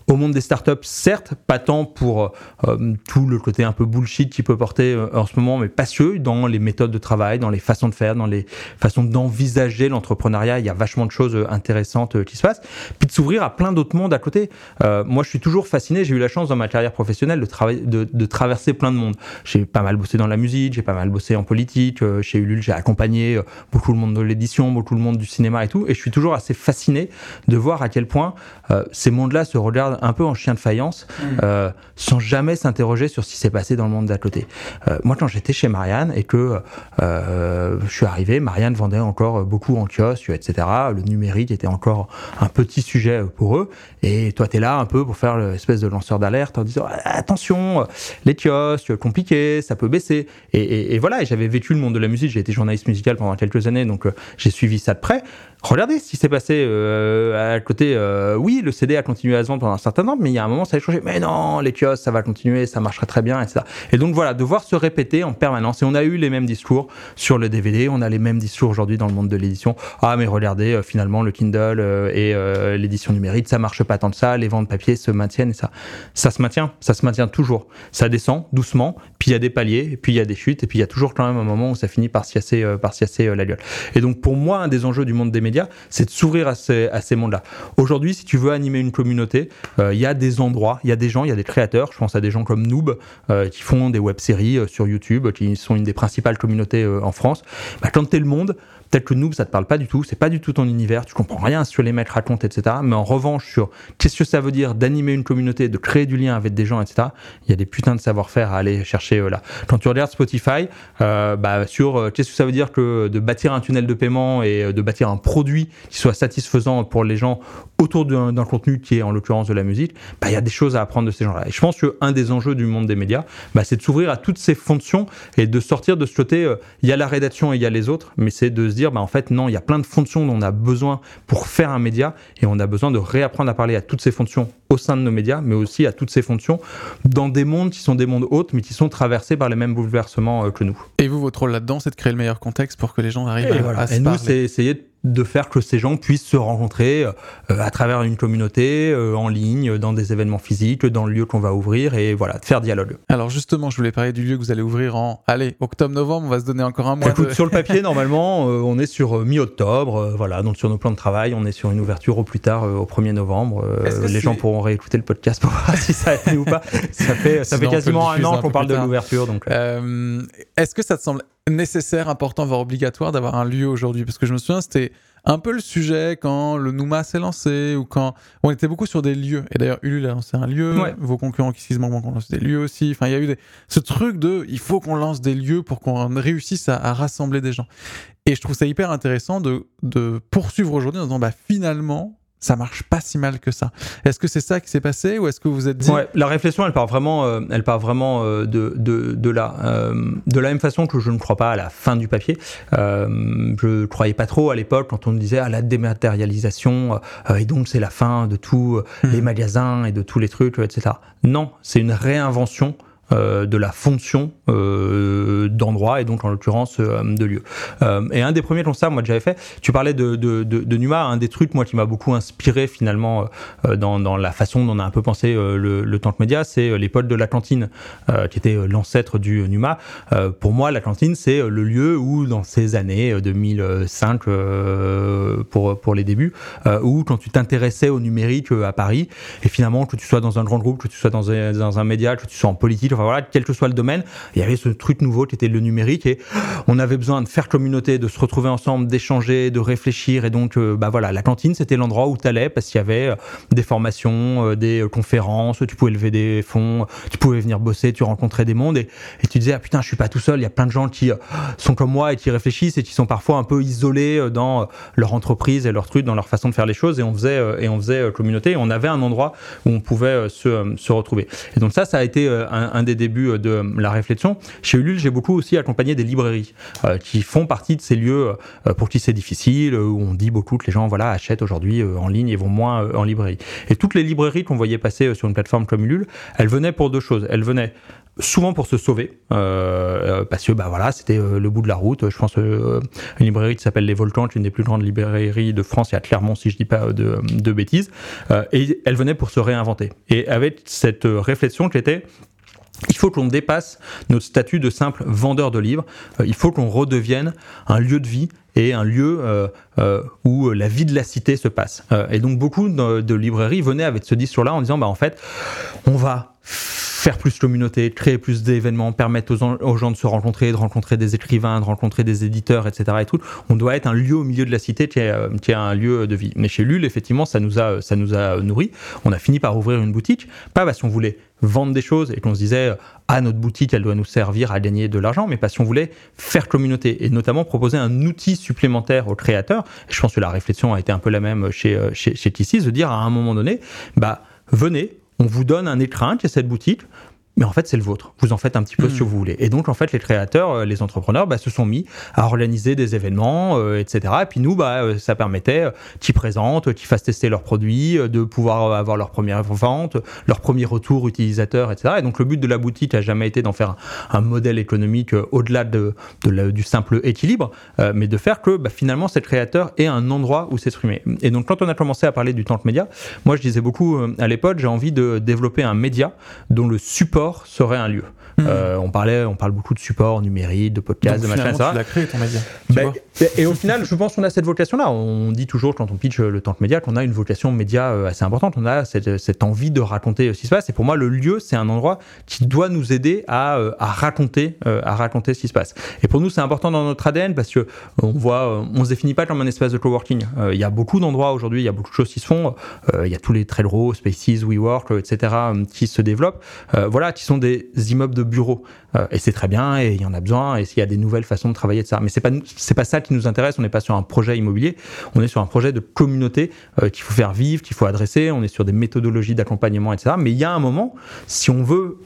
au monde des startups, certes, pas tant pour euh, tout le côté un peu bullshit qui peut porter euh, en ce moment, mais pas que dans les méthodes de travail, dans les façons de faire, dans les façons d'envisager l'entrepreneuriat. Il y a vachement de choses euh, intéressantes qui se passent. Puis de s'ouvrir à plein d'autres mondes à côté. moi, je suis toujours fasciné. J'ai eu la chance dans ma carrière professionnelle de, de traverser plein de mondes. J'ai pas mal bossé dans la musique, j'ai pas mal bossé en politique. chez Ulule, j'ai accompagné beaucoup le monde de l'édition, beaucoup le monde du cinéma et tout. Et je suis toujours assez fasciné de voir à quel point ces mondes-là se regardent un peu en chien de faïence, mm. euh, sans jamais s'interroger sur ce qui s'est passé dans le monde d'à côté. Euh, moi, quand j'étais chez Marianne et que euh, je suis arrivé, Marianne vendait encore beaucoup en kiosque, etc. Le numérique était encore un petit sujet pour eux. Et toi, tu es là un peu pour faire l'espèce de lanceur d'alerte en disant attention, les kiosques, compliqué, ça peut baisser. Et, et voilà, et j'avais vécu le monde de la musique, j'ai été journaliste musical pendant quelques années, donc j'ai suivi ça de près. Regardez ce qui s'est passé à côté. Oui, le CD a continué à se vendre pendant un certain temps, mais il y a un moment, ça a changé. Mais non, les kiosques, ça va continuer, ça marchera très bien, etc. Et donc voilà, devoir se répéter en permanence. Et on a eu les mêmes discours sur le DVD, on a les mêmes discours aujourd'hui dans le monde de l'édition. Ah, mais regardez, euh, finalement, le Kindle et l'édition numérique, ça marche pas tant que ça. Les ventes papier se maintiennent et ça, ça se maintient, ça se maintient toujours. Ça descend doucement, puis il y a des paliers, puis il y a des chutes, et puis il y a toujours quand même un moment où ça finit par s'y par la gueule. Et donc pour moi, un des enjeux du monde des médias c'est de s'ouvrir à ces, mondes-là. Aujourd'hui, si tu veux animer une communauté, euh, il y a des endroits, il y a des gens, il y a des créateurs, je pense à des gens comme Noob, euh, qui font des web-séries euh, sur YouTube, qui sont une des principales communautés en France. Bah, quand t'es le monde, Peut-être que Noob, ça te parle pas du tout, c'est pas du tout ton univers, tu comprends rien sur les mecs racontent, etc. Mais en revanche, sur qu'est-ce que ça veut dire d'animer une communauté, de créer du lien avec des gens, etc. Il y a des putains de savoir-faire à aller chercher euh, là. Quand tu regardes Spotify, euh, bah, sur euh, qu'est-ce que ça veut dire que de bâtir un tunnel de paiement et de bâtir un produit qui soit satisfaisant pour les gens autour d'un contenu qui est en l'occurrence de la musique, bah, il y a des choses à apprendre de ces gens-là. Et je pense qu'un des enjeux du monde des médias, bah, c'est de s'ouvrir à toutes ces fonctions et de sortir de ce côté, il y a la rédaction et il y a les autres, mais c'est de dire, bah, en fait, non, il y a plein de fonctions dont on a besoin pour faire un média et on a besoin de réapprendre à parler à toutes ces fonctions au sein de nos médias, mais aussi à toutes ces fonctions dans des mondes qui sont des mondes hauts, mais qui sont traversés par les mêmes bouleversements euh, que nous. Et vous, votre rôle là-dedans, c'est de créer le meilleur contexte pour que les gens arrivent à, à, se Et nous, c'est essayer de de faire que ces gens puissent se rencontrer euh, à travers une communauté, euh, en ligne, dans des événements physiques, dans le lieu qu'on va ouvrir, et voilà, de faire dialogue. Alors justement, je voulais parler du lieu que vous allez ouvrir en, allez, octobre-novembre, on va se donner encore un mois. sur le papier, normalement, euh, on est sur mi-octobre, voilà, donc sur nos plans de travail, on est sur une ouverture au plus tard, au 1er novembre. les gens pourront réécouter le podcast pour voir si ça a été ou pas. Ça fait, ça fait quasiment un an qu'on parle de l'ouverture. donc. Est-ce que ça te semble nécessaire, important, voire obligatoire d'avoir un lieu aujourd'hui? Parce que je me souviens, c'était un peu le sujet quand le Nouma s'est lancé ou quand on était beaucoup sur des lieux. Et d'ailleurs, Ulule a lancé un lieu, vos concurrents qui se ont lancé des lieux aussi. Enfin, il y a eu des... ce truc de il faut qu'on lance des lieux pour qu'on réussisse à, rassembler des gens. Et je trouve ça hyper intéressant de, de poursuivre aujourd'hui en disant bah finalement, ça marche pas si mal que ça. Est-ce que c'est ça qui s'est passé ou est-ce que vous êtes dit ouais, La réflexion, elle part vraiment, euh, elle part vraiment euh, de, de, de, là. Euh, de la même façon que je ne crois pas à la fin du papier. je croyais pas trop à l'époque quand on me disait à la dématérialisation et donc c'est la fin de tous mmh. les magasins et de tous les trucs, etc. Non, c'est une réinvention euh, de la fonction euh, d'endroit et donc en l'occurrence euh, de lieu. et un des premiers constats moi que j'avais fait, tu parlais de, Numa, un des trucs moi qui m'a beaucoup inspiré finalement dans, la façon dont on a un peu pensé le, le Tank Média, c'est l'époque de la cantine qui était l'ancêtre du Numa. pour moi, la cantine c'est le lieu où dans ces années 2005 pour, pour les débuts, où quand tu t'intéressais au numérique à Paris et finalement que tu sois dans un grand groupe, que tu sois dans un média, que tu sois en politique, enfin voilà, quel que soit le domaine, il y avait ce truc nouveau qui était le numérique et on avait besoin de faire communauté, de se retrouver ensemble, d'échanger, de réfléchir et donc euh, bah voilà, la cantine c'était l'endroit où tu allais parce qu'il y avait euh, des formations, euh, des conférences, tu pouvais lever des fonds, tu pouvais venir bosser, tu rencontrais des mondes et, et tu disais ah putain je suis pas tout seul, il y a plein de gens qui sont comme moi et qui réfléchissent et qui sont parfois un peu isolés dans leur entreprise et leur truc, dans leur façon de faire les choses et on faisait et on faisait communauté et on avait un endroit où on pouvait se, se retrouver. Et donc ça ça a été un, un des débuts de la réflexion. Chez Ulule, j'ai beaucoup aussi accompagné des librairies euh, qui font partie de ces lieux euh, pour qui c'est difficile, euh, où on dit beaucoup que les gens voilà achètent aujourd'hui en ligne et vont moins en librairie. Et toutes les librairies qu'on voyait passer sur une plateforme comme Ulule, elles venaient pour deux choses. Elles venaient souvent pour se sauver parce que bah voilà c'était le bout de la route je pense une librairie qui s'appelle les Volcans une des plus grandes librairies de France y a Clermont si je dis pas de, de bêtises et elle venait pour se réinventer et avec cette réflexion qui était il faut qu'on dépasse notre statut de simple vendeur de livres. Euh, il faut qu'on redevienne un lieu de vie et un lieu euh, euh, où la vie de la cité se passe. et donc beaucoup de, librairies venaient avec ce discours-là en disant, bah en fait, on va faire plus communauté, créer plus d'événements, permettre aux, gens de se rencontrer, de rencontrer des écrivains, de rencontrer des éditeurs, etc. Et tout. On doit être un lieu au milieu de la cité qui est, est un lieu de vie. Mais chez Lul, effectivement, ça nous a, ça nous a nourri. On a fini par ouvrir une boutique, pas parce qu'on voulait vendre des choses et qu'on se disait ah notre boutique elle doit nous servir à gagner de l'argent mais parce qu'on voulait faire communauté et notamment proposer un outil supplémentaire aux créateurs je pense que la réflexion a été un peu la même chez euh, chez, chez Tissis de dire à un moment donné bah venez on vous donne un écrin qui est cette boutique mais en fait c'est le vôtre. Vous en faites un petit peu ce que hmm. vous voulez. Et donc en fait les créateurs, euh, les entrepreneurs, bah, se sont mis à organiser des événements, euh, etc. Et puis nous, bah, euh, ça permettait qu'ils présentent, qu'ils fassent tester leurs produits, de pouvoir avoir leur première vente, leur premier retour utilisateur, etc. Et donc le but de la boutique a jamais été d'en faire un, modèle économique au-delà de, de du simple équilibre, mais de faire que bah, finalement cette créateur ait un endroit où s'exprimer. Et donc quand on a commencé à parler du temps média, moi je disais beaucoup à l'époque, j'ai envie de développer un média dont le support serait un lieu. Hmm. Euh, on parlait, on parle beaucoup de support numérique, de podcast, de machin, ça. Tu l'as créé ton média. Ben, et, au final, je pense qu'on a cette vocation-là. On dit toujours quand on pitch le temps média qu'on a une vocation média euh, assez importante. On a cette, envie de raconter ce qui se passe. Et pour moi, le lieu, c'est un endroit qui doit nous aider à, euh, à raconter, à raconter ce qui se passe. Et pour nous, c'est important dans notre ADN parce que on voit, on se définit pas comme un espace de coworking. Il y a beaucoup d'endroits aujourd'hui, il y a beaucoup de choses qui se font. Il y a tous les Trello, Spaces, WeWork, etc. qui se développent. voilà, qui sont des immeubles de bureaux. Euh, et c'est très bien, et il y en a besoin, et s'il y a des nouvelles façons de travailler ça. Mais c'est pas, pas ça qui nous intéresse, on n'est pas sur un projet immobilier, on est sur un projet de communauté euh, qu'il faut faire vivre, qu'il faut adresser, on est sur des méthodologies d'accompagnement, etc. Mais il y a un moment, si on veut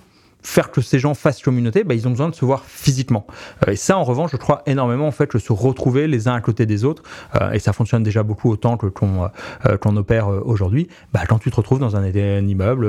faire que ces gens fassent communauté, bah, ils ont besoin de se voir physiquement. Euh, et ça, en revanche, je crois énormément en fait que se retrouver les uns à côté des autres, euh, et ça fonctionne déjà beaucoup autant que qu'on euh, qu'on opère aujourd'hui. Bah, quand tu te retrouves dans un, immeuble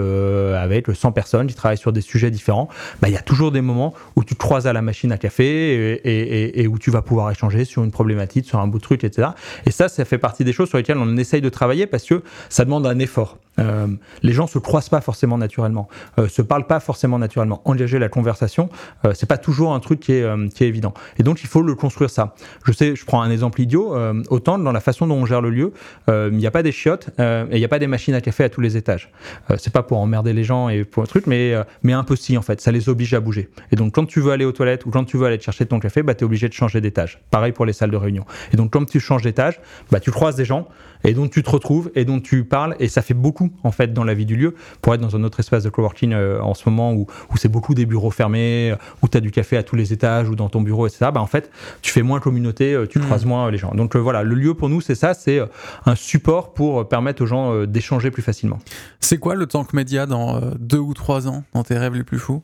avec 100 personnes qui travaillent sur des sujets différents, bah, il y a toujours des moments où tu te croises à la machine à café et, et, et, où tu vas pouvoir échanger sur une problématique, sur un bout de truc, etc. Et ça, ça fait partie des choses sur lesquelles on essaye de travailler parce que ça demande un effort. Euh, les gens se croisent pas forcément naturellement, euh, se parlent pas forcément naturellement. Engager la conversation, euh, c'est pas toujours un truc qui est, euh, qui est évident. Et donc il faut le construire ça. Je sais, je prends un exemple idiot. autant dans la façon dont on gère le lieu, il n'y a pas des chiottes et il n'y a pas des machines à café à tous les étages. c'est pas pour emmerder les gens et pour un truc, mais mais un peu si en fait. Ça les oblige à bouger. Et donc quand tu veux aller aux toilettes ou quand tu veux aller te chercher ton café, bah es obligé de changer d'étage. Pareil pour les salles de réunion. Et donc quand tu changes d'étage, bah tu croises des gens et donc tu te retrouves et donc tu parles et ça fait beaucoup beaucoup en fait dans la vie du lieu pour être dans un autre espace de coworking en ce moment où, où c'est beaucoup des bureaux fermés, où tu as du café à tous les étages ou dans ton bureau, etc. Bah, en fait, tu fais moins communauté, tu mmh. croises moins les gens. Donc voilà, le lieu pour nous, c'est ça, c'est un support pour permettre aux gens d'échanger plus facilement. C'est quoi le tank média dans deux ou trois ans, dans tes rêves les plus fous?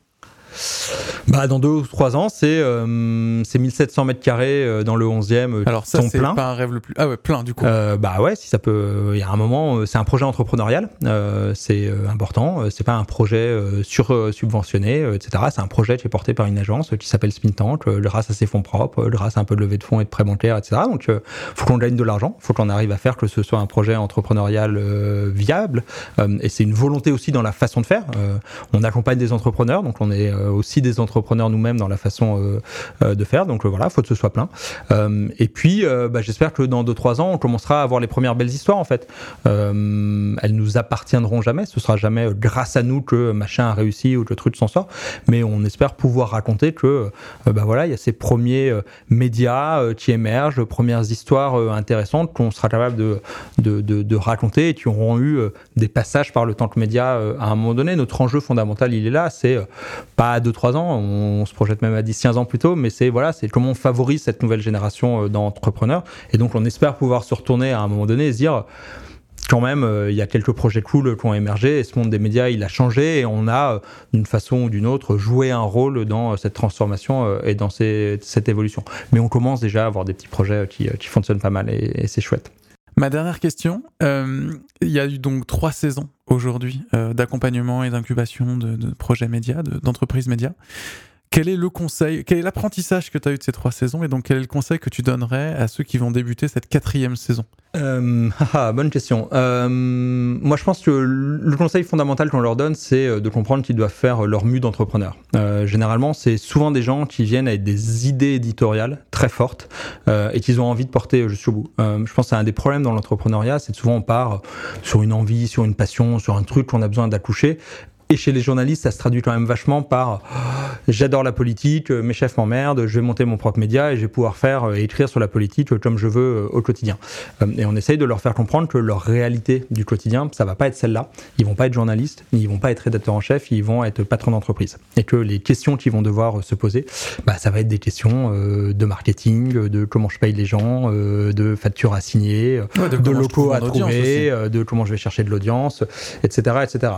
Bah, dans deux ou trois ans, c'est euh, 1700 mètres carrés euh, dans le 11e. Euh, Alors ça, c'est pas un rêve le plus. Ah ouais, plein du coup. Euh, bah ouais, si ça peut. Il y a un moment, c'est un projet entrepreneurial. c'est important. C'est pas un projet sur subventionné, etc. C'est un projet qui est porté par une agence qui s'appelle Spin Tank, grâce à ses fonds propres, grâce à un peu de levée de fonds et de prêts bancaires, etc. Donc, faut qu'on gagne de l'argent. Faut qu'on arrive à faire que ce soit un projet entrepreneurial viable. et c'est une volonté aussi dans la façon de faire. on accompagne des entrepreneurs, donc on est aussi des entrepreneurs nous-mêmes dans la façon euh, euh, de faire. Donc voilà, faut que ce soit plein. Euh, et puis, bah, j'espère que dans 2-3 ans, on commencera à avoir les premières belles histoires en fait. elles nous appartiendront jamais. Ce sera jamais grâce à nous que machin a réussi ou que le truc s'en sort. Mais on espère pouvoir raconter que bah voilà, il y a ces premiers médias qui émergent, premières histoires intéressantes qu'on sera capable de, de, de, raconter et qui auront eu des passages par le temps que média à un moment donné. Notre enjeu fondamental, il est là, c'est pas à 2-3 ans, on, se projette même à 10-15 ans plus tôt, mais c'est voilà, c'est comment on favorise cette nouvelle génération euh, d'entrepreneurs. Et donc on espère pouvoir se retourner à un moment donné et se dire quand même, euh, il y a quelques projets cool qui ont émergé et ce monde des médias, il a changé et on a, euh, d'une façon ou d'une autre, joué un rôle dans cette transformation et dans cette évolution. Mais on commence déjà à avoir des petits projets qui, fonctionnent pas mal et c'est chouette. Ma dernière question, euh, il y a eu donc trois saisons aujourd'hui euh, d'accompagnement et d'incubation de, projets médias, d'entreprises médias. Quel est le conseil, quel est l'apprentissage que tu as eu de ces trois saisons et donc quel est le conseil que tu donnerais à ceux qui vont débuter cette quatrième saison? Euh, ah, bonne question. Euh, moi, je pense que le conseil fondamental qu'on leur donne, c'est euh, de comprendre qu'ils doivent faire leur mue d'entrepreneur. Euh, généralement, c'est souvent des gens qui viennent avec des idées éditoriales très fortes euh, et qu'ils ont envie de porter jusqu'au bout. Euh, je pense que c'est un des problèmes dans l'entrepreneuriat, c'est souvent on part sur une envie, sur une passion, sur un truc qu'on a besoin d'accoucher et chez les journalistes, ça se traduit quand même vachement par j'adore la politique, mes chefs m'emmerdent, je vais monter mon propre média et je vais pouvoir faire et écrire sur la politique comme je veux au quotidien. Et on essaye de leur faire comprendre que leur réalité du quotidien, ça va pas être celle-là. Ils vont pas être journalistes, ils vont pas être rédacteurs en chef, ils vont être patrons d'entreprise. Et que les questions qu'ils vont devoir se poser, bah, ça va être des questions de marketing, de comment je paye les gens, de factures à signer, de, locaux à trouver, de comment je vais chercher de l'audience, etc., etc.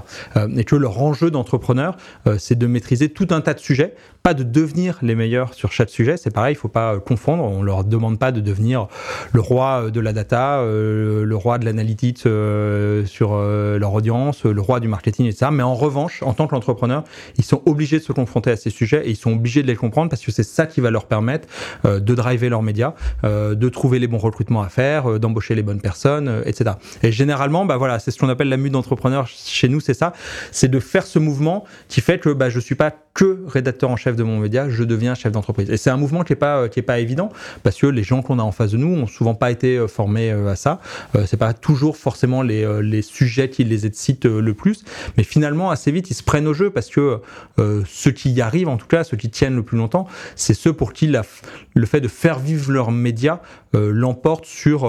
Et que leur enjeu d'entrepreneur, euh, c'est de maîtriser tout un tas de sujets, pas de devenir les meilleurs sur chaque sujet. C'est pareil, il faut pas euh, confondre. On leur demande pas de devenir le roi euh, de la data, le roi de l'analytique sur leur audience, le roi du marketing, etc. Mais en revanche, en tant qu'entrepreneur, ils sont obligés de se confronter à ces sujets et ils sont obligés de les comprendre parce que c'est ça qui va leur permettre de driver leurs médias, de trouver les bons recrutements à faire, d'embaucher les bonnes personnes, etc. Et généralement, bah voilà, c'est ce qu'on appelle la mue d'entrepreneur chez nous, c'est ça, c'est de faire ce mouvement qui fait que bah, je suis pas que rédacteur en chef de mon média, je deviens chef d'entreprise. Et c'est un mouvement qui est pas pas évident parce que les gens qu'on a en face de nous ont souvent pas été euh, formés euh, à ça. Euh, c'est pas toujours forcément les, les sujets qui les excitent le plus, mais finalement assez vite ils se prennent au jeu parce que ceux qui y arrivent, en tout cas ceux qui tiennent le plus longtemps, c'est ceux pour qui le fait de faire vivre leurs médias l'emporte sur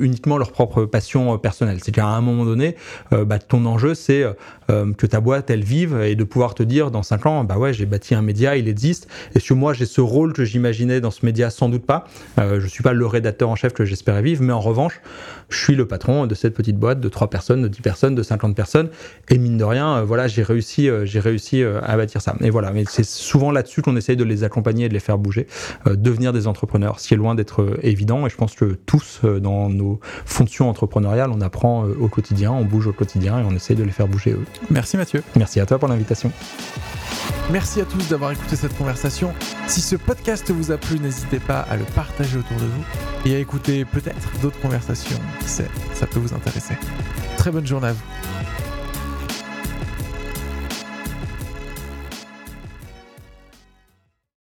uniquement leur propre passion personnelle. C'est qu'à un moment donné, bah, ton enjeu c'est que ta boîte elle vive et de pouvoir te dire dans 5 ans, bah ouais j'ai bâti un média, il existe. Est-ce que moi, j'ai ce rôle que j'imaginais dans ce média Sans doute pas. Euh, je suis pas le rédacteur en chef que j'espérais vivre, mais en revanche, je suis le patron de cette petite boîte de 3 personnes, de 10 personnes, de 50 personnes. Et mine de rien, euh, voilà, j'ai réussi, euh, j'ai réussi euh, à bâtir ça. Et voilà, mais c'est souvent là-dessus qu'on essaye de les accompagner et de les faire bouger, devenir des entrepreneurs, ce qui est loin d'être évident. Et je pense que tous, dans nos fonctions entrepreneuriales, on apprend au quotidien, on bouge au quotidien et on essaye de les faire bouger eux. Merci Mathieu. Merci à toi pour l'invitation. Merci à tous d'avoir écouté cette conversation. Si ce podcast vous a plu, n'hésitez pas à le partager autour de vous et à écouter peut-être d'autres conversations. Qui sait, ça peut vous intéresser. Très bonne journée à vous.